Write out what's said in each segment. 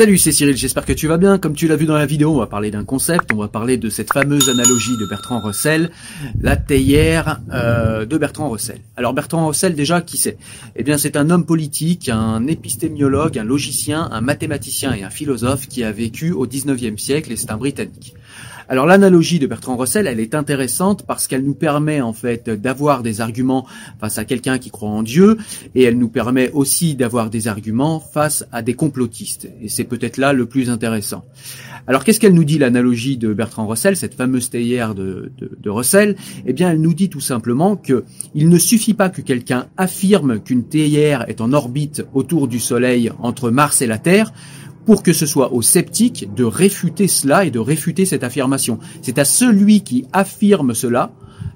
Salut, c'est Cyril, j'espère que tu vas bien. Comme tu l'as vu dans la vidéo, on va parler d'un concept, on va parler de cette fameuse analogie de Bertrand Russell, la théière euh, de Bertrand Russell. Alors Bertrand Russell, déjà, qui c'est? Eh bien, c'est un homme politique, un épistémiologue, un logicien, un mathématicien et un philosophe qui a vécu au 19e siècle et c'est un Britannique. Alors l'analogie de Bertrand Russell, elle est intéressante parce qu'elle nous permet en fait d'avoir des arguments face à quelqu'un qui croit en Dieu et elle nous permet aussi d'avoir des arguments face à des complotistes. Et c'est peut-être là le plus intéressant. Alors qu'est-ce qu'elle nous dit l'analogie de Bertrand Russell, cette fameuse théière de, Russell? Eh bien elle nous dit tout simplement que il ne suffit pas que quelqu'un affirme qu'une théière est en orbite autour du Soleil entre Mars et la Terre pour que ce soit aux sceptiques de réfuter cela et de réfuter cette affirmation. C'est à celui qui affirme cela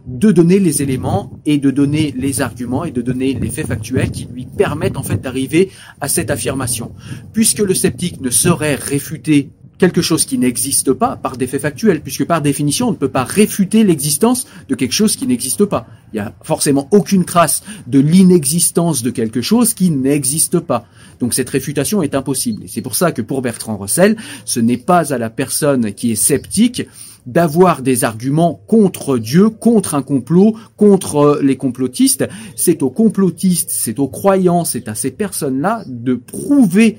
de donner les éléments et de donner les arguments et de donner les faits factuels qui lui permettent en fait d'arriver à cette affirmation. Puisque le sceptique ne saurait réfuter quelque chose qui n'existe pas par des faits factuels, puisque par définition, on ne peut pas réfuter l'existence de quelque chose qui n'existe pas. Il n'y a forcément aucune trace de l'inexistence de quelque chose qui n'existe pas. Donc cette réfutation est impossible. Et c'est pour ça que pour Bertrand Russell, ce n'est pas à la personne qui est sceptique d'avoir des arguments contre Dieu, contre un complot, contre les complotistes. C'est aux complotistes, c'est aux croyants, c'est à ces personnes-là de prouver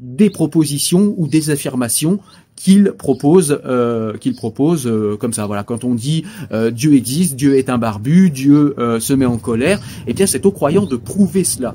des propositions ou des affirmations qu'il propose, euh, qu'il propose euh, comme ça. Voilà, quand on dit euh, Dieu existe, Dieu est un barbu, Dieu se met en colère, eh bien c'est aux croyants de prouver cela.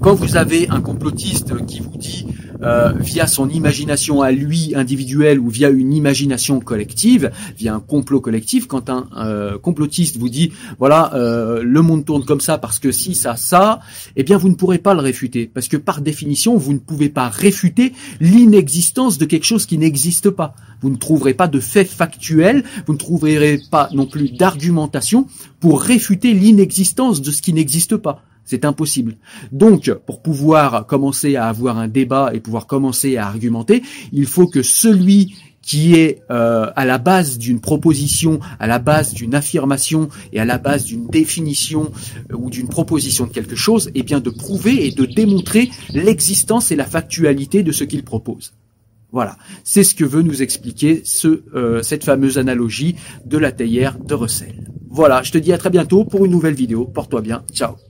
Quand vous avez un complotiste qui vous dit euh, via son imagination à lui individuelle ou via une imagination collective, via un complot collectif. Quand un euh, complotiste vous dit voilà euh, le monde tourne comme ça parce que si ça ça, eh bien vous ne pourrez pas le réfuter parce que par définition vous ne pouvez pas réfuter l'inexistence de quelque chose qui n'existe pas. Vous ne trouverez pas de fait factuel, vous ne trouverez pas non plus d'argumentation pour réfuter l'inexistence de ce qui n'existe pas. C'est impossible. Donc, pour pouvoir commencer à avoir un débat et pouvoir commencer à argumenter, il faut que celui qui est euh, à la base d'une proposition, à la base d'une affirmation et à la base d'une définition euh, ou d'une proposition de quelque chose, eh bien de prouver et de démontrer l'existence et la factualité de ce qu'il propose. Voilà, c'est ce que veut nous expliquer euh, cette fameuse analogie de la théière de Russell. Voilà, je te dis à très bientôt pour une nouvelle vidéo. Porte-toi bien, ciao